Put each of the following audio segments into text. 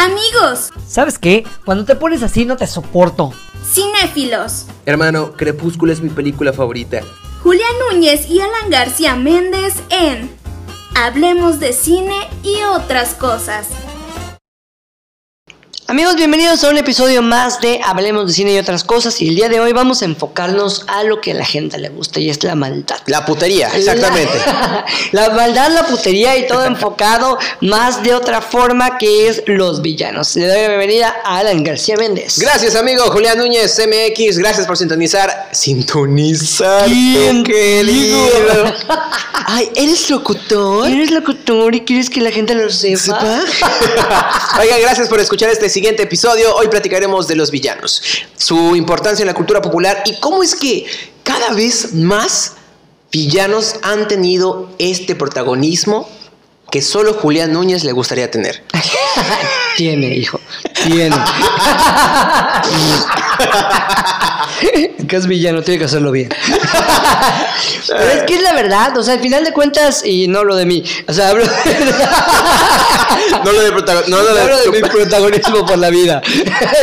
Amigos, ¿Sabes qué? Cuando te pones así no te soporto. cinéfilos, Hermano, Crepúsculo es mi película favorita. Julián Núñez y Alan García Méndez en Hablemos de cine y otras cosas. Amigos, bienvenidos a un episodio más de Hablemos de cine y otras cosas. Y el día de hoy vamos a enfocarnos a lo que a la gente le gusta y es la maldad. La putería, exactamente. La, la maldad, la putería y todo enfocado más de otra forma que es los villanos. Le doy la bienvenida a Alan García Méndez. Gracias, amigo Julián Núñez MX. Gracias por sintonizar. Sintonizar. ¿Quién querido. Ay, ¿eres locutor? ¿Eres locutor y quieres que la gente lo sepa? ¿Sepa? Oigan, gracias por escuchar este siguiente episodio. Hoy platicaremos de los villanos, su importancia en la cultura popular y cómo es que cada vez más villanos han tenido este protagonismo que solo Julián Núñez le gustaría tener. Tiene, hijo. Tiene. que es villano, tiene que hacerlo bien. Pero es que es la verdad, o sea, al final de cuentas, y no hablo de mí, o sea, hablo, No lo de, no lo no de- hablo de mi protagonismo por la vida,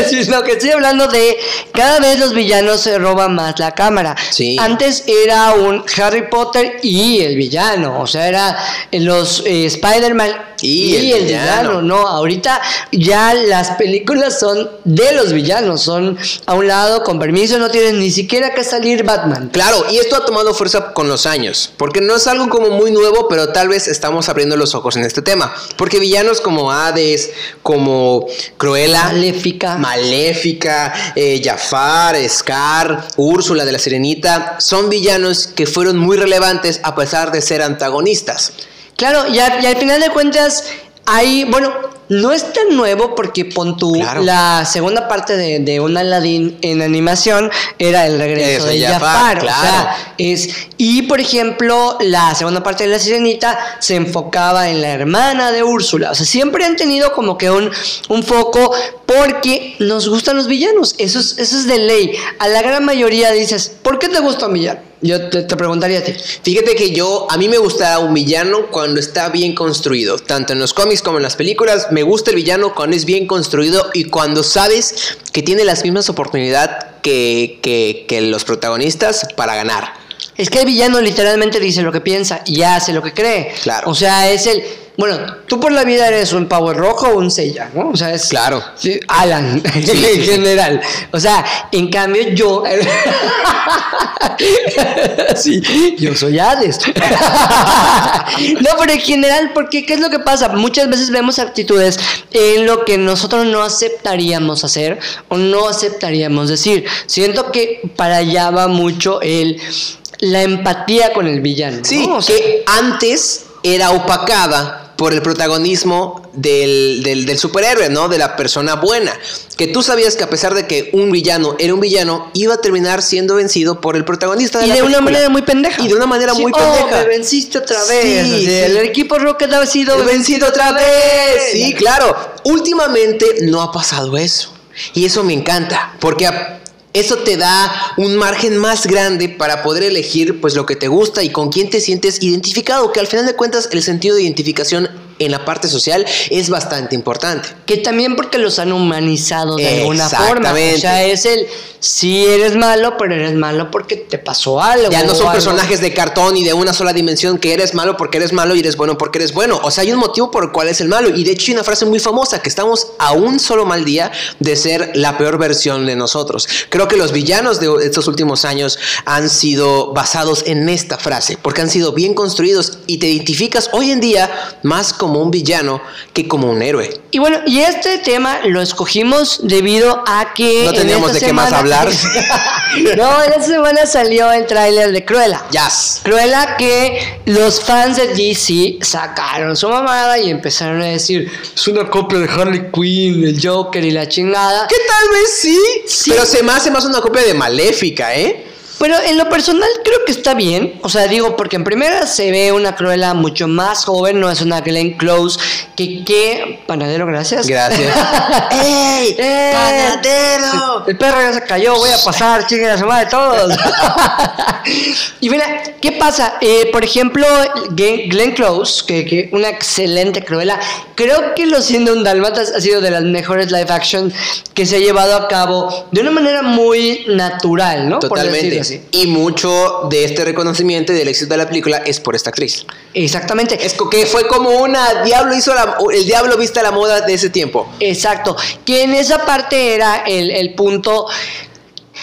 sino que estoy hablando de cada vez los villanos se roban más la cámara. Sí. Antes era un Harry Potter y el villano, o sea, era los eh, Spider-Man Y el villano. no, ahorita ya las películas son de los villanos, son a un lado, con permiso, no tienen ni siquiera que salir Batman. Claro, y esto ha tomado fuerza con los años, porque no es algo como muy nuevo, pero tal vez estamos abriendo los ojos en este tema, porque villanos como Hades, como Cruella, Maléfica. Maléfica, eh, Jafar, Scar, Úrsula de la Sirenita, son villanos que fueron muy relevantes a pesar de ser antagonistas. Claro, y, a- y al final de cuentas, hay, bueno, no es tan nuevo porque pon Claro. la segunda parte de, de un Aladdin en animación era el regreso Eso, de Jafar, Jafar. O sea, es, y por ejemplo, la segunda parte de La Sirenita se enfocaba en la hermana de Úrsula. O sea, siempre han tenido como que un, un foco porque nos gustan los villanos. Eso es, eso es de ley. A la gran mayoría dices, ¿por qué te gusta un villano? Yo te, te preguntaría a ti. Fíjate que yo, a mí me gusta un villano cuando está bien construido, tanto en los cómics como en las películas, me gusta el villano cuando es bien construido y cuando sabes que tiene las mismas oportunidades que, que, que los protagonistas para ganar. Es que el villano literalmente dice lo que piensa y hace lo que cree. Claro. O sea, es el. Bueno, tú por la vida eres un Power Rojo o un Seiya, ¿no? O sea, es. Claro. Sí, Alan, en general. O sea, en cambio, yo. sí, yo soy Hades. no, pero en general, porque ¿qué es lo que pasa? Muchas veces vemos actitudes en lo que nosotros no aceptaríamos hacer o no aceptaríamos decir. Siento que para allá va mucho el la empatía con el villano. Sí, ¿no? O sea, que antes era opacada por el protagonismo del, del, del superhéroe, ¿no? De la persona buena. Que tú sabías que a pesar de que un villano era un villano, iba a terminar siendo vencido por el protagonista de y la de una película. manera muy pendeja. Y de una manera Sí, muy oh, pendeja. me venciste otra vez. Sí, Así, sí. El equipo Rocket ha sido He vencido otra vez. Sí, claro. Últimamente no ha pasado eso. Y eso me encanta, porque a- eso te da un margen más grande para poder elegir pues lo que te gusta y con quién te sientes identificado, que al final de cuentas el sentido de identificación en la parte social es bastante importante. Que también porque los han humanizado de alguna forma. O sea, es el si eres malo, pero eres malo porque te pasó algo. Ya no son personajes de cartón y de una sola dimensión que eres malo porque eres malo y eres bueno porque eres bueno. O sea, hay un motivo por el cual es el malo. Y de hecho hay una frase muy famosa que estamos a un solo mal día de ser la peor versión de nosotros. Creo que los villanos de estos últimos años han sido basados en esta frase porque han sido bien construidos y te identificas hoy en día más como un villano que como un héroe. Y bueno, y este tema lo escogimos debido a que. No en teníamos de qué más hablar. no, en esta semana salió el tráiler de Cruella. Jazz. Cruella que los fans de DC sacaron su mamada y empezaron a decir es una copia de Harley Quinn, el Joker y la chingada. Que tal vez sí, Sí. pero se me hace más una copia de Maléfica, ¿eh? Pero en lo personal creo que está bien. O sea, digo, porque en primera se ve una Cruella mucho más joven, no es una Glenn Close que, que... Panadero, gracias. Gracias. ¡Ey! ¡Ey! ¡Panadero! El perro ya se cayó, voy a pasar, chingue la semana de todos. y mira, ¿qué pasa? Eh, por ejemplo, Glenn Glenn Close, que, que una excelente Cruella, creo que Lo siendo un Dalmatas ha sido de las mejores live action que se ha llevado a cabo de una manera muy natural, ¿no? Por Totalmente. Decirlo así. Y mucho de este reconocimiento y del éxito de la película es por esta actriz. Exactamente. Es que fue como una diablo hizo la, el diablo viste a la moda de ese tiempo. Exacto. Que en esa parte era el, el punto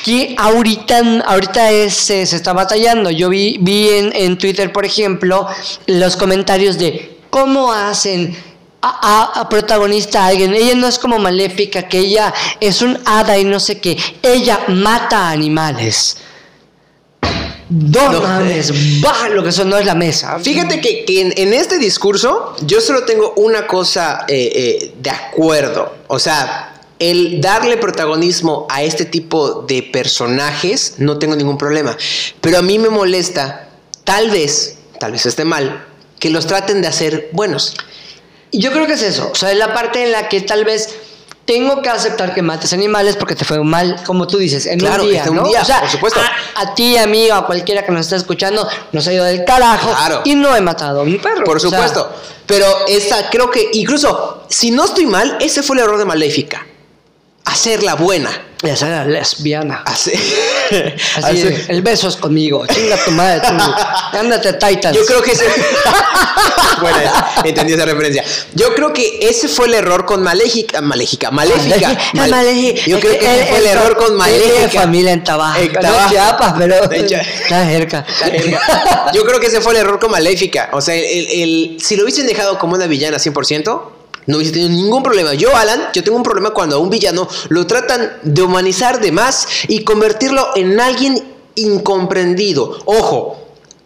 que ahorita, ahorita es, se está batallando. Yo vi, vi en, en Twitter, por ejemplo, los comentarios de cómo hacen a, a- a protagonista a alguien. Ella no es como maléfica, que ella es un hada y no sé qué. Ella mata animales. No, No. mames, baja lo que eso no es la mesa. Fíjate que, que en, en este discurso yo solo tengo una cosa eh, eh, de acuerdo. O sea, el darle protagonismo a este tipo de personajes no tengo ningún problema. Pero a mí me molesta, tal vez, tal vez esté mal, que los traten de hacer buenos. Y Yo creo que es eso, o sea, es la parte en la que tal vez tengo que aceptar que mates animales porque te fue mal, como tú dices, en Claro, un día, este, un ¿no? día, o sea, por supuesto. A, a ti, a mí, o a cualquiera que nos esté escuchando, nos ha ido del carajo Claro. y no he matado a un perro. Por o sea, supuesto. Pero esa, creo que incluso, si no estoy mal, ese fue el error de Maléfica. Hacerla buena. esa era lesbiana. Así, hacer- el beso es conmigo. Chinga tu madre, tú. Ándate, Titans. Yo creo que ese. Buena esa, entendí esa referencia. Yo creo que ese fue el error con Maléfica. Maléfica, Maléfica. Mal- Maléfica. Yo creo que ese fue el error con Tiene Maléfica. familia en Tabasco. En No en Tabasco. Chiapas, pero De hecho- está cerca. Yo creo que ese fue el error con Maléfica. O sea, el, el- si lo hubiesen dejado como una villana 100%, no hubiese tenido ningún problema. Yo, Alan, yo tengo un problema cuando a un villano lo tratan de humanizar de más y convertirlo en alguien incomprendido. Ojo,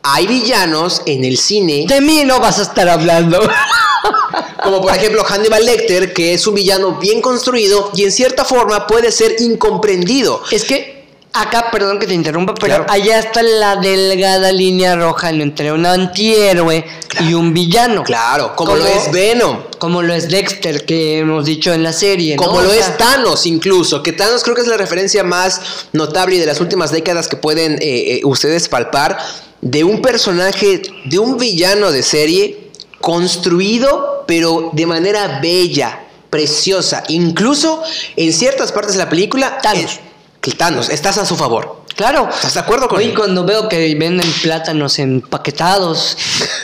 hay villanos en el cine, De mí no vas a estar hablando. como por ejemplo Hannibal Lecter, que es un villano bien construido y en cierta forma puede ser incomprendido. Es que acá, perdón que te interrumpa, pero Claro. allá está la delgada línea roja entre un antihéroe y un villano. Claro, como, lo es Venom. Como lo es Dexter, que hemos dicho en la serie. ¿no? Como O lo sea, es Thanos incluso, que Thanos creo que es la referencia más notable y de las últimas décadas que pueden eh, eh, ustedes palpar de un personaje, de un villano de serie construido pero de manera bella, preciosa, incluso en ciertas partes de la película. Thanos. eh, que Thanos, estás a su favor. Claro. ¿Estás de acuerdo con Hoy él? cuando veo que venden plátanos empaquetados,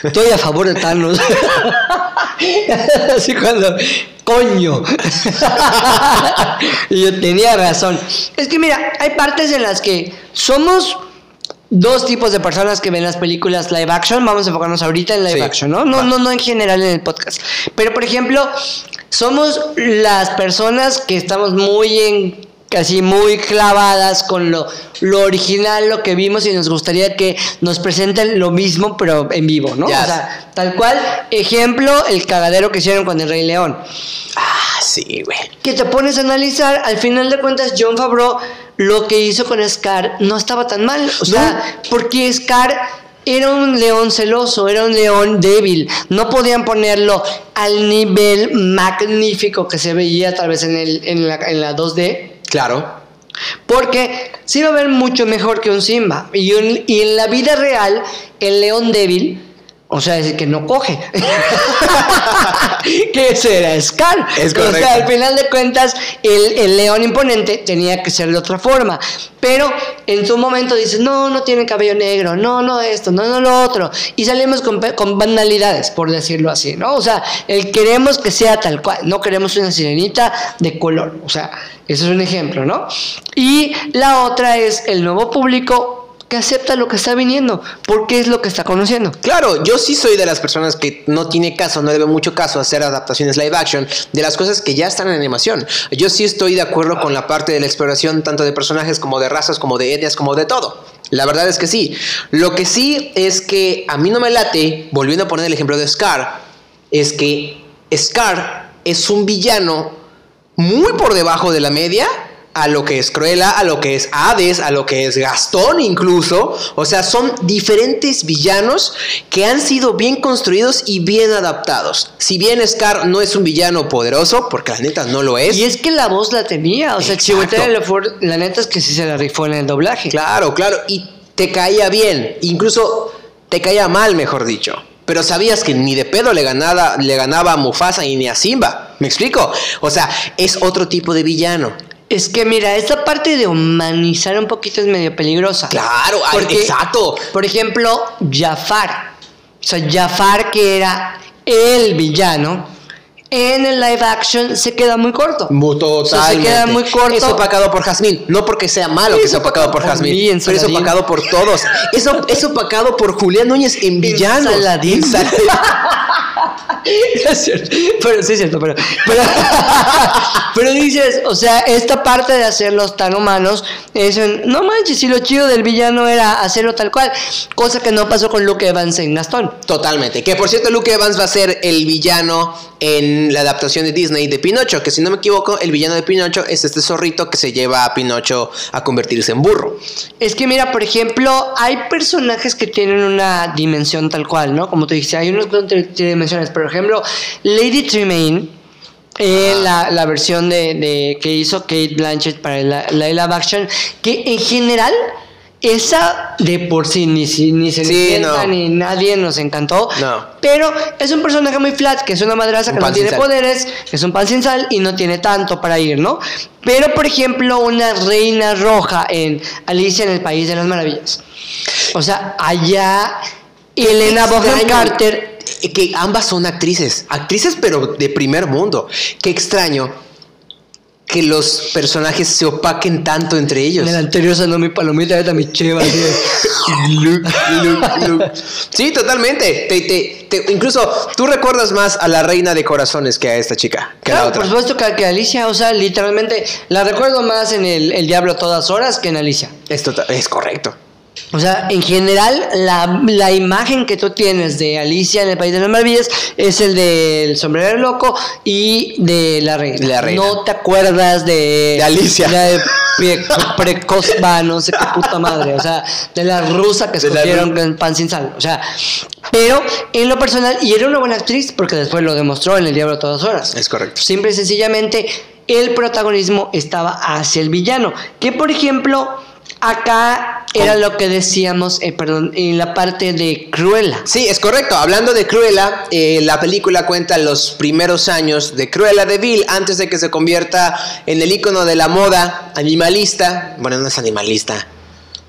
estoy a favor de Thanos. Así cuando, coño. y yo tenía razón. Es que mira, hay partes en las que somos dos tipos de personas que ven las películas live action. Vamos a enfocarnos ahorita en live Sí, action, ¿no? No, va. no, no en general en el podcast. Pero por ejemplo, somos las personas que estamos muy en casi muy clavadas con lo, lo original, lo que vimos y nos gustaría que nos presenten lo mismo pero en vivo, ¿no? O sea, tal cual, ejemplo, el cagadero que hicieron con el Rey León. Ah, sí, güey. Que te pones a analizar, al final de cuentas John Favreau lo que hizo con Scar no estaba tan mal, o sea, porque Scar era un león celoso, era un león débil, no podían ponerlo al nivel magnífico que se veía tal vez en, el, en, la, en la 2D. Claro. Porque iba a ver mucho mejor que un Simba. Y, un- y en la vida real, el león débil, o sea, es que no coge. que ese era Scar. Es O sea, al final de cuentas, el, el león imponente tenía que ser de otra forma. Pero en su momento dices, no, no tiene cabello negro, no, no esto, no, no lo otro. Y salimos con, con banalidades, por decirlo así, ¿no? O sea, el queremos que sea tal cual, no queremos una sirenita de color. O sea, eso es un ejemplo, ¿no? Y la otra es el nuevo público que acepta lo que está viniendo, porque es lo que está conociendo. Claro, yo sí soy de las personas que no tiene caso, no le mucho caso hacer adaptaciones live action de las cosas que ya están en animación. Yo sí estoy de acuerdo con la parte de la exploración tanto de personajes como de razas, como de etnias, como de todo. La verdad es que sí. Lo que sí es que a mí no me late, volviendo a poner el ejemplo de Scar, es que Scar es un villano muy por debajo de la media a lo que es Cruella, a lo que es Hades, a lo que es Gastón incluso. O sea, son diferentes villanos que han sido bien construidos y bien adaptados. Si bien Scar no es un villano poderoso, porque la neta no lo es. Y es que la voz la tenía. O sea. Chiwetel la neta es que sí se la rifó en el doblaje. Claro, claro. Y te caía bien. Incluso te caía mal, mejor dicho. Pero sabías que ni de pedo le ganaba, le ganaba a Mufasa y ni a Simba. ¿Me explico? O sea, es otro tipo de villano. Es que mira, esta parte de humanizar un poquito es medio peligrosa. Claro, Porque, exacto. Por ejemplo, Jafar. O sea, Jafar, que era el villano, en el live action se queda muy corto. Sea, se Totalmente. queda muy corto. Es opacado por Jazmín. No porque sea malo que sea opacado por por Jazmín. mí, pero es Saladín. opacado por todos. Es, op- es opacado por Julián Núñez en villanos. Saladín. En Sal- es cierto, pero sí es cierto, pero, pero, pero dices, o sea, esta parte de hacerlos tan humanos, es un, no manches, si lo chido del villano era hacerlo tal cual, cosa que no pasó con Luke Evans en Gastón. Totalmente. Que por cierto, Luke Evans va a ser el villano en la adaptación de Disney de Pinocho. Que si no me equivoco, el villano de Pinocho es este zorrito que se lleva a Pinocho a convertirse en burro. Es que mira, por ejemplo, hay personajes que tienen una dimensión tal cual, ¿no? Como te dije, hay unos que no Por ejemplo, Lady Tremaine, eh, la, la versión de, de- que hizo Kate Blanchett para la, la live action, que en general, esa de por sí ni, ni se Sí, no. ni nadie nos encantó. No. Pero es un personaje muy flat, que es una madraza Un que no tiene poderes, que es un pan sin sal y no tiene tanto para ir, ¿no? Pero, por ejemplo, una reina roja en Alicia en el País de las Maravillas. O sea, allá Elena Bonham Carter. Que ambas son actrices. Actrices, pero de primer mundo. Qué extraño que los personajes se opaquen tanto entre ellos. En el anterior sonó mi palomita, ahorita mi cheva. así de- Luke, Luke, Luke. Sí, totalmente. Te- te- te- incluso tú recuerdas más a la reina de corazones que a esta chica, que a la Claro, otra. por supuesto que, que Alicia, o sea, literalmente la recuerdo más en el, el Diablo a todas horas que en Alicia. Es, tota- es correcto. O sea, en general, la, la imagen que tú tienes de Alicia en el País de las Maravillas es el del sombrero loco y de la reina. La reina. No te acuerdas de. De Alicia. De Pre- Precosva, no sé qué puta madre. O sea, de la rusa que escogieron con pan sin sal. O sea, pero en lo personal, y era una buena actriz porque después lo demostró en El Diablo a todas horas. Es correcto. Simple y sencillamente, el protagonismo estaba hacia el villano. Que por ejemplo, acá era lo que decíamos, eh, perdón, en la parte de Cruella. Sí, es correcto. Hablando de Cruella, eh, la película cuenta los primeros años de Cruella de Vil antes de que se convierta en el icono de la moda animalista. Bueno, no es animalista.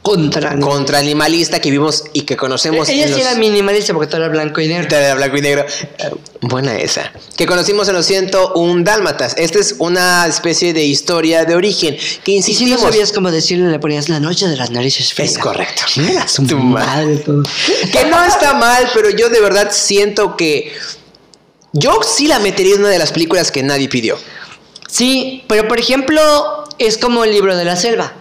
Contra. Contra animalista que vimos y que conocemos Ella en sí los- era minimalista porque todo era blanco y negro. de blanco y negro. Eh, Buena esa. Que conocimos en los 101 Dálmatas. Esta es una especie de historia de origen que Y si no insistimos. sabías cómo decirle, le ponías la noche de las narices feas. Es correcto. Su Tu madre todo. Que no está mal, pero yo de verdad siento que. Yo sí la metería en una de las películas que nadie pidió. Sí, pero por ejemplo, es como el libro de la selva.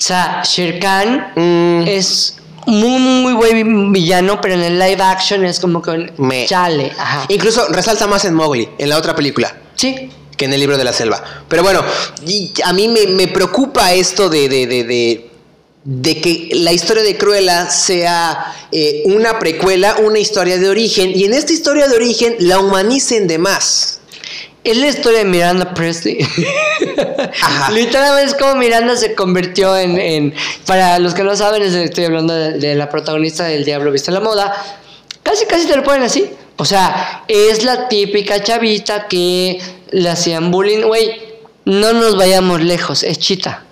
O sea, Shere Khan Mm. es muy, muy buen villano, pero en el live action es como que un Me- chale. Ajá. Incluso resalta más en Mowgli, en la otra película. Sí. que en el libro de la selva. Pero bueno, y a mí me, me preocupa esto de, de, de, de- de que la historia de Cruella sea eh, una precuela, una historia de origen, y en esta historia de origen la humanicen de más. Es la historia de Miranda Presley. Ajá. Literalmente es como Miranda se convirtió en, en- Para los que no saben, es- estoy hablando de, de la protagonista del Diablo Viste la Moda. Casi, casi te lo ponen así. O sea, es la típica chavita que le hacían bullying. Güey, no nos vayamos lejos. Es Chita.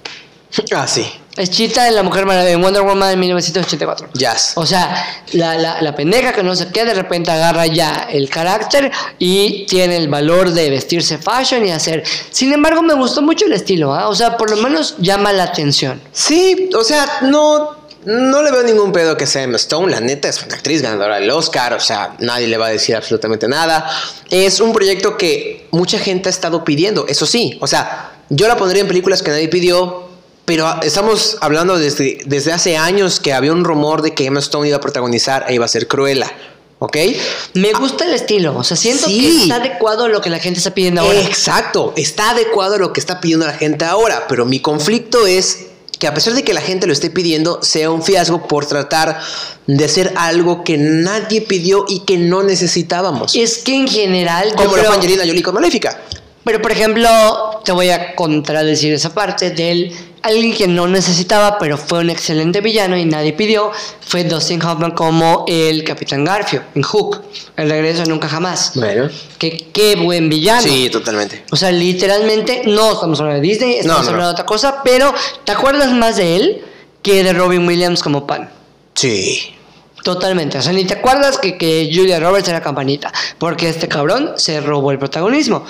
Ah, sí. Es Chita en La Mujer Maravilla, en Wonder Woman en 1984. Jazz. O sea, la, la, la pendeja que no sé qué, de repente agarra ya el carácter y tiene el valor de vestirse fashion y hacer. Sin embargo, me gustó mucho el estilo, ¿ah? O sea, por lo menos llama la atención. Sí, o sea, no, no le veo ningún pedo que sea Emma Stone. La neta es una actriz ganadora del Oscar. O sea, nadie le va a decir absolutamente nada. Es un proyecto que mucha gente ha estado pidiendo. Eso sí, o sea, yo la pondría en películas que nadie pidió. Pero estamos hablando desde, desde hace años que había un rumor de que Emma Stone iba a protagonizar e iba a ser Cruella. ¿Ok? Me gusta el estilo, o sea, siento Sí. que está adecuado a lo que la gente está pidiendo ahora. Exacto, está adecuado a lo que está pidiendo la gente ahora, pero mi conflicto es que a pesar de que la gente lo esté pidiendo, sea un fiasco por tratar de hacer algo que nadie pidió y que no necesitábamos. Es que en general, Como fue Angelina Jolie con Maléfica. Pero por ejemplo, te voy a contradecir esa parte del alguien que no necesitaba, pero fue un excelente villano y nadie pidió, fue Dustin Hoffman como el Capitán Garfio en Hook, el regreso de nunca jamás. Bueno. Que qué buen villano. Sí, totalmente. O sea, literalmente, no estamos hablando de Disney, estamos No, no, hablando no. de otra cosa, pero ¿te acuerdas más de él que de Robin Williams como Pan? Sí. Totalmente, o sea, ni te acuerdas que, que Julia Roberts era campanita, porque este cabrón se robó el protagonismo.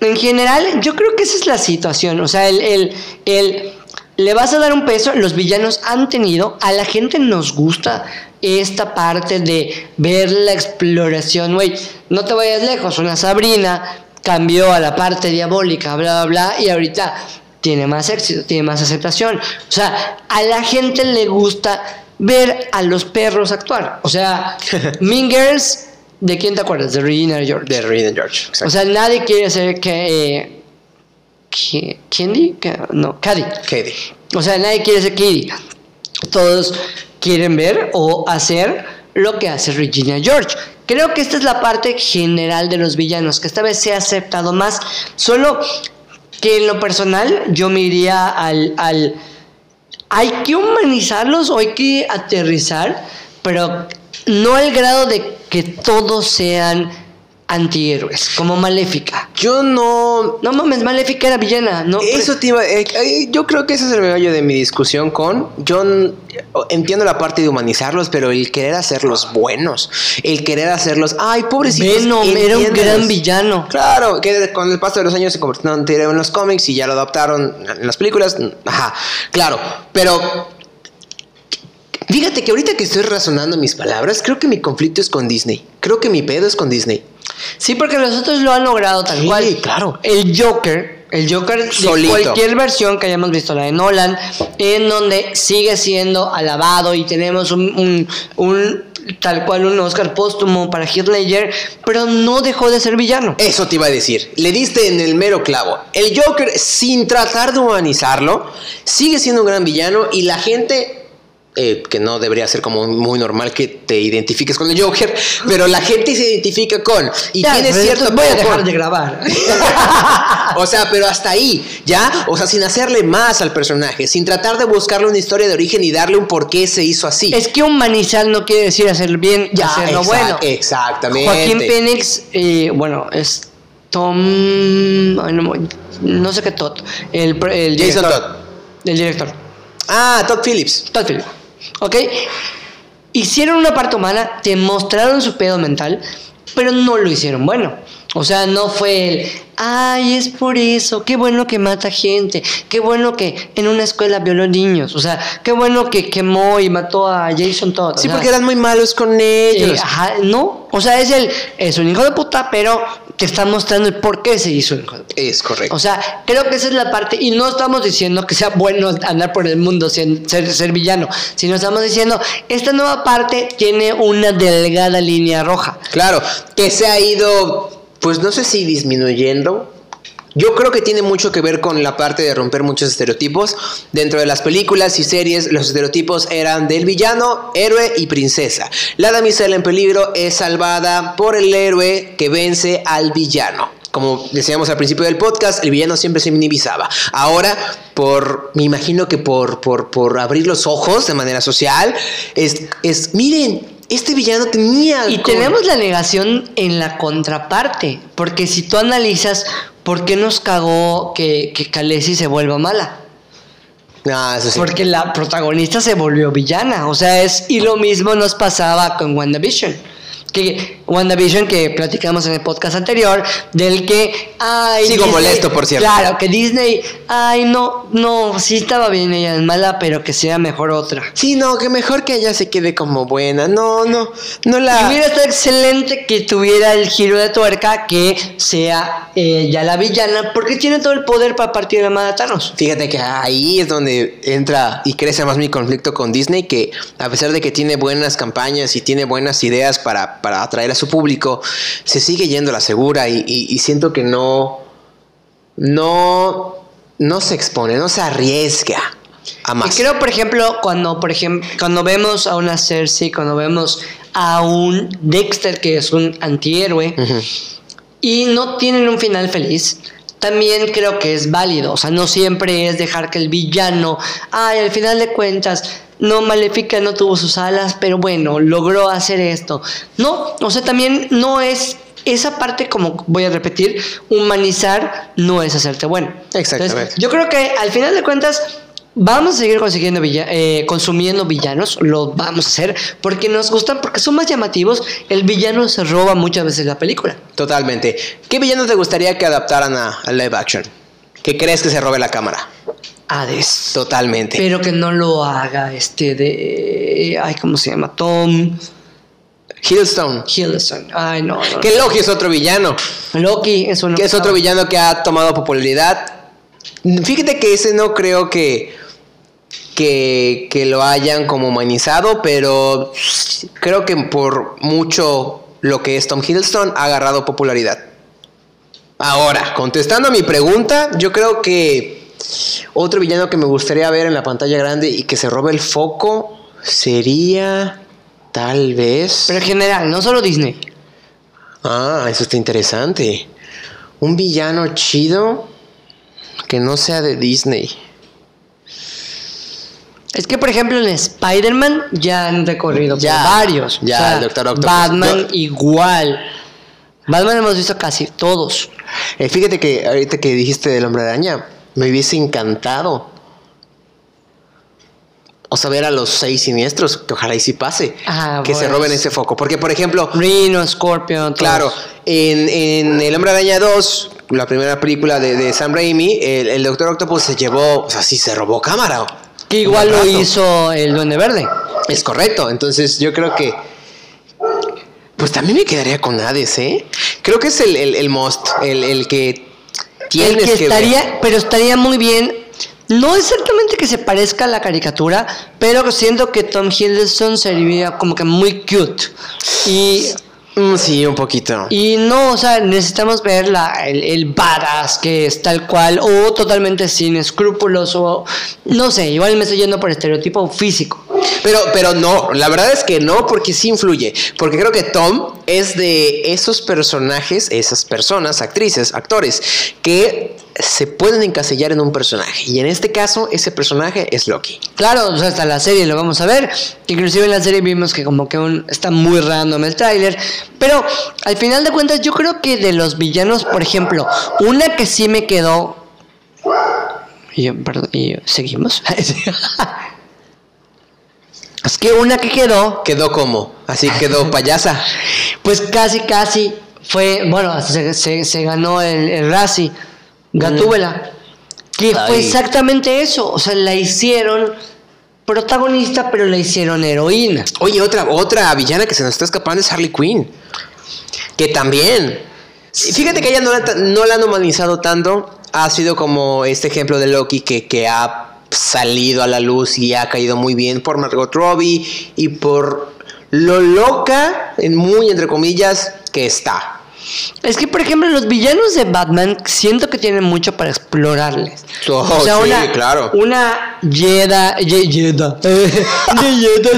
En general, yo creo que esa es la situación, o sea, el, el, le vas a dar un peso, los villanos han tenido, a la gente nos gusta esta parte de ver la exploración, güey, no te vayas lejos, una Sabrina cambió a la parte diabólica, bla, bla, bla, y ahorita tiene más éxito, tiene más aceptación. O sea, a la gente le gusta ver a los perros actuar. O sea, Mean Girls, ¿de quién te acuerdas? De Regina George. De and George. exacto. O sea, nadie quiere ser que... Eh, No, Caddy. Katie. O sea, nadie quiere ser Kitty. Todos quieren ver o hacer lo que hace Regina George. Creo que esta es la parte general de los villanos, que esta vez se ha aceptado más. Solo que en lo personal yo me iría al... al hay que humanizarlos o hay que aterrizar, pero no al grado de que todos sean antihéroes, como Maléfica. Yo no. No mames, Maléfica era villana, ¿no? Eso te iba- eh, yo creo que ese es el meollo de mi discusión con. Yo entiendo la parte de humanizarlos, pero el querer hacerlos buenos, el querer hacerlos. Ay, pobrecitos. Venom era un entiéndelos". gran villano. Claro, que con el paso de los años se convirtió en en los cómics y ya lo adaptaron en las películas. Ajá, claro, pero. Fíjate que ahorita que estoy razonando mis palabras, creo que mi conflicto es con Disney. Creo que mi pedo es con Disney. Sí, porque los otros lo han logrado tal Sí, cual. claro. El Joker, el Joker de cualquier versión que hayamos visto, la de Nolan, en donde sigue siendo alabado y tenemos un, un- un- tal cual un Oscar póstumo para Heath Ledger, pero no dejó de ser villano. Eso te iba a decir. Le diste en el mero clavo. El Joker, sin tratar de humanizarlo, sigue siendo un gran villano y la gente. Eh, que no debería ser como muy normal que te identifiques con el Joker, pero la gente se identifica con y Ya, tiene pero cierto voy a dejar de grabar. o sea, pero hasta ahí, ¿ya? O sea, sin hacerle más al personaje, sin tratar de buscarle una historia de origen y darle un por qué se hizo así. es que humanizar no quiere decir hacer bien y Ya, hacerlo exact- bueno. Exactamente. Joaquín Phoenix, eh, bueno, es Tom. no, sé qué Todd. El, el Jason. Todd. El director. Ah, Todd Phillips. Todd Phillips. ¿Ok? Hicieron una parte humana, te mostraron su pedo mental, pero no lo hicieron bueno. O sea, no fue el, ay, es por eso, qué bueno que mata gente, qué bueno que en una escuela violó niños, o sea, qué bueno que quemó y mató a Jason Todd. Sí, porque eran muy malos con ellos. ajá, no, o sea, es el, es un hijo de puta, pero te está mostrando el por qué se hizo. Es correcto. O sea, creo que esa es la parte, y no estamos diciendo que sea bueno andar por el mundo sin ser, ser villano, sino estamos diciendo, esta nueva parte tiene una delgada línea roja. Claro, que se ha ido, pues no sé si disminuyendo. Yo creo que tiene mucho que ver con la parte de romper muchos estereotipos. Dentro de las películas y series, los estereotipos eran del villano, héroe y princesa. La damisela en peligro es salvada por el héroe que vence al villano. Como decíamos al principio del podcast, el villano siempre se minimizaba. Ahora, por, me imagino que por, por, por abrir los ojos de manera social, es, es miren, este villano tenía... Y tenemos la negación en la contraparte, porque si tú analizas por qué nos cagó que, que Khaleesi se vuelva mala. Ah, eso sí. Porque la protagonista se volvió villana. O sea, es. Y lo mismo nos pasaba con WandaVision. Que WandaVision, que platicamos en el podcast anterior, del que. Ay, Sigo molesto, por cierto. Claro, que Disney. Ay, no, no, sí estaba bien ella es mala, pero que sea mejor otra. Sí, no, que mejor que ella se quede como buena. No, no, no Y la. hubiera estado excelente que tuviera el giro de tuerca que sea ella la villana, porque tiene todo el poder para partir la madre a Thanos. Fíjate que ahí es donde entra y crece más mi conflicto con Disney, que a pesar de que tiene buenas campañas y tiene buenas ideas para, para atraer a su público, se sigue yendo a la segura y, y- y siento que no, no, no se expone, no se arriesga a Y más. creo, por ejemplo, cuando, por ejemplo, cuando vemos a una Cersei, cuando vemos a un Dexter, que es un antihéroe, y no tienen un final feliz, también creo que es válido. O sea, no siempre es dejar que el villano, ay, al final de cuentas, no, Maléfica no tuvo sus alas, pero bueno, logró hacer esto. No, o sea, también no es. Esa parte, como voy a repetir, humanizar no es hacerte bueno. Exactamente. Entonces, yo creo que al final de cuentas vamos a seguir consiguiendo villa- eh, consumiendo villanos, lo vamos a hacer porque nos gustan, porque son más llamativos. El villano se roba muchas veces la película. Totalmente. ¿Qué villano te gustaría que adaptaran a, a live action? ¿Qué crees que se robe la cámara? Hades. Totalmente. Pero que no lo haga este de. Ay, ¿cómo se llama? Tom Hiddleston. Hiddleston. Ay, no, no. Que Loki es otro villano. Loki es uno Que es otro villano que ha tomado popularidad. Fíjate que ese no creo que, que, que lo hayan como humanizado, pero creo que por mucho lo que es Tom Hiddleston ha agarrado popularidad. Ahora, contestando a mi pregunta, yo creo que otro villano que me gustaría ver en la pantalla grande y que se robe el foco sería tal vez... Pero en general, no solo Disney. Ah, eso está interesante. Un villano chido que no sea de Disney. Es que, por ejemplo, en Spider-Man ya han recorrido por Ya, varios. ya, el Dr. Octopus. Batman igual. Batman hemos visto casi todos. Eh, fíjate que ahorita que dijiste del hombre araña, me hubiese encantado. O sea, ver a los seis siniestros, que ojalá y sí pase. Ah, que se pues. roben ese foco. Porque, por ejemplo, Rhino, Scorpion, todos. Claro, en, en El Hombre Araña 2, la primera película de, de Sam Raimi, el, el Doctor Octopus se llevó, o sea, sí se robó cámara. Que igual lo hizo el Duende Verde. Es correcto, entonces yo creo que... Pues también me quedaría con Hades, ¿eh? Creo que es el, el, el most, el, el que El que que estaría, ver. pero estaría muy bien. No exactamente que se parezca a la caricatura, pero siento que Tom Hiddleston sería como que muy cute. Y, sí, un poquito. y no, o sea, necesitamos ver la, el, el badass que es tal cual, o totalmente sin escrúpulos, o no sé, igual me estoy yendo por estereotipo físico. Pero, pero no, la verdad es que no, porque sí influye. Porque creo que Tom es de esos personajes, esas personas, actrices, actores, que se pueden encasillar en un personaje. Y en este caso, ese personaje es Loki. Claro, sea, hasta la serie lo vamos a ver. Inclusive en la serie vimos que como que un- está muy random el tráiler. Pero al final de cuentas yo creo que de los villanos, por ejemplo, una que sí me quedó... Y yo, perdón, y yo, ¿seguimos? es que una que quedó, Quedó como, así quedó payasa. pues casi, casi fue... Bueno, hasta se, se- se ganó el, el Razzie, Gatúbela. Que fue exactamente eso. O sea, la hicieron protagonista, pero la hicieron heroína. Oye, otra, otra villana que se nos está escapando es Harley Quinn. Que también. Fíjate que ella no la, no la han humanizado tanto. Ha sido como este ejemplo de Loki que, que ha salido a la luz y ha caído muy bien por Margot Robbie y por lo loca, en muy entre comillas, que está. Es que, por ejemplo, los villanos de Batman siento que tienen mucho para explorarles. Oh, sí, claro. Una Yeda. Una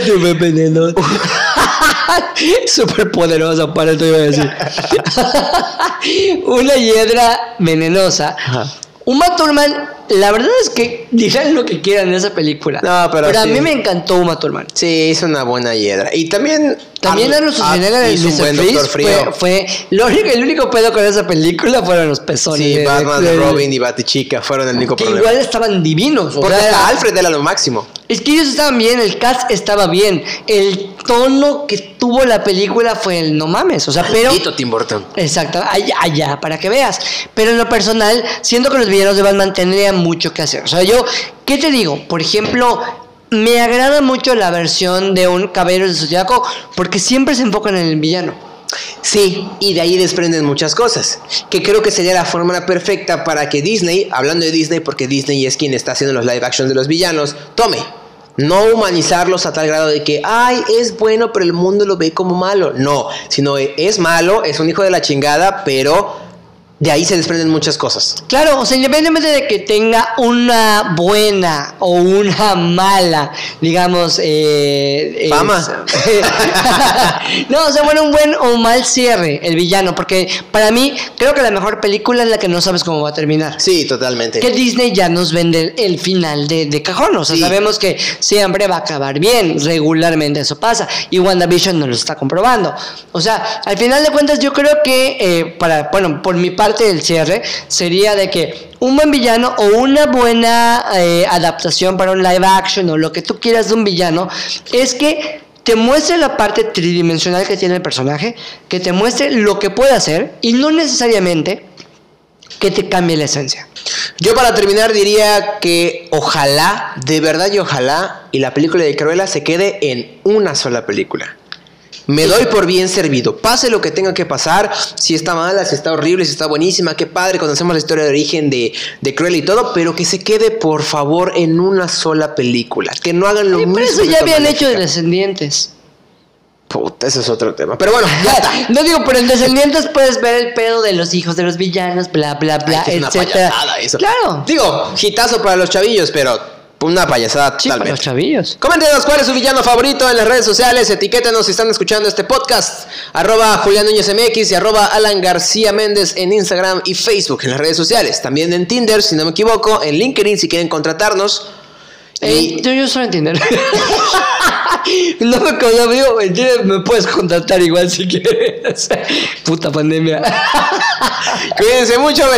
super venenosa. Súper poderosa, para esto iba a decir. una hiedra venenosa. Uma Thurman, la verdad es que dirán lo que quieran de esa película. No, pero a sí. mí me encantó Uma Thurman. Sí, hizo una buena hiedra. Y también. También Arnold Schwarzenegger un Mr. fue, fue lo único, el único pedo con esa película fueron los pezones. Sí, de- Batman, de- Robin y Batichica fueron el único que problema. igual estaban divinos. o Porque sea, hasta Alfred era lo máximo. Es que ellos estaban bien, el cast estaba bien. El tono que tuvo la película fue el no mames. O sea, pero. Tim Burton. Exacto, allá, allá, para que veas. Pero en lo personal, siento que los villanos de Batman tendrían mucho que hacer. O sea, yo, ¿qué te digo? Por ejemplo, me agrada mucho la versión de un Caballero del Zodiaco porque siempre se enfocan en el villano. Sí, y de ahí desprenden muchas cosas. Que creo que sería la fórmula perfecta para que Disney, hablando de Disney, porque Disney es quien está haciendo los live action de los villanos, tome. No humanizarlos a tal grado de que, ay, es bueno, pero el mundo lo ve como malo. No, sino es malo, es un hijo de la chingada, pero de ahí se desprenden muchas cosas. Claro, o sea, independientemente de que tenga una buena o una mala, digamos, eh, Fama. no, o sea, bueno, un buen o un mal cierre, el villano, porque para mí creo que la mejor película es la que no sabes cómo va a terminar. Sí, totalmente. Que Disney ya nos vende el final de, de cajón, o sea, Sí. sabemos que siempre va a acabar bien, regularmente eso pasa, y WandaVision nos lo está comprobando. O sea, al final de cuentas yo creo que, eh, para, bueno, por mi parte del cierre, sería de que un buen villano o una buena eh, adaptación para un live action o lo que tú quieras de un villano, es que te muestre la parte tridimensional que tiene el personaje, que te muestre lo que puede hacer y no necesariamente que te cambie la esencia. Yo para terminar diría que ojalá, de verdad y ojalá, y la película de Cruella se quede en una sola película. Me doy por bien servido. Pase lo que tenga que pasar. Si está mala, si está horrible, si está buenísima. Qué padre. Conocemos la historia de origen de, de Cruella y todo. Pero que se quede, por favor, en una sola película. Que no hagan lo Y mismo. por eso ya habían hecho de. Descendientes. Puta, ese es otro tema. Pero bueno, ya está. No digo, pero en Descendientes puedes ver el pedo de los hijos de los villanos, bla, bla, bla, Ay, que es una etcétera. eso. Claro. Digo, hitazo para los chavillos, pero una payasada Sí, para totalmente. los chavillos. Coméntenos cuál es su villano favorito en las redes sociales. Etiquétenos si están escuchando este podcast. Arroba Julián Núñez MX y arroba Alan García Méndez en Instagram y Facebook en las redes sociales. También en Tinder, si no me equivoco. En LinkedIn si quieren contratarnos. Eh, Y yo, yo solo entiendo. no me conozco, digo, en Tinder me puedes contratar igual si quieres. Puta pandemia. cuídense mucho.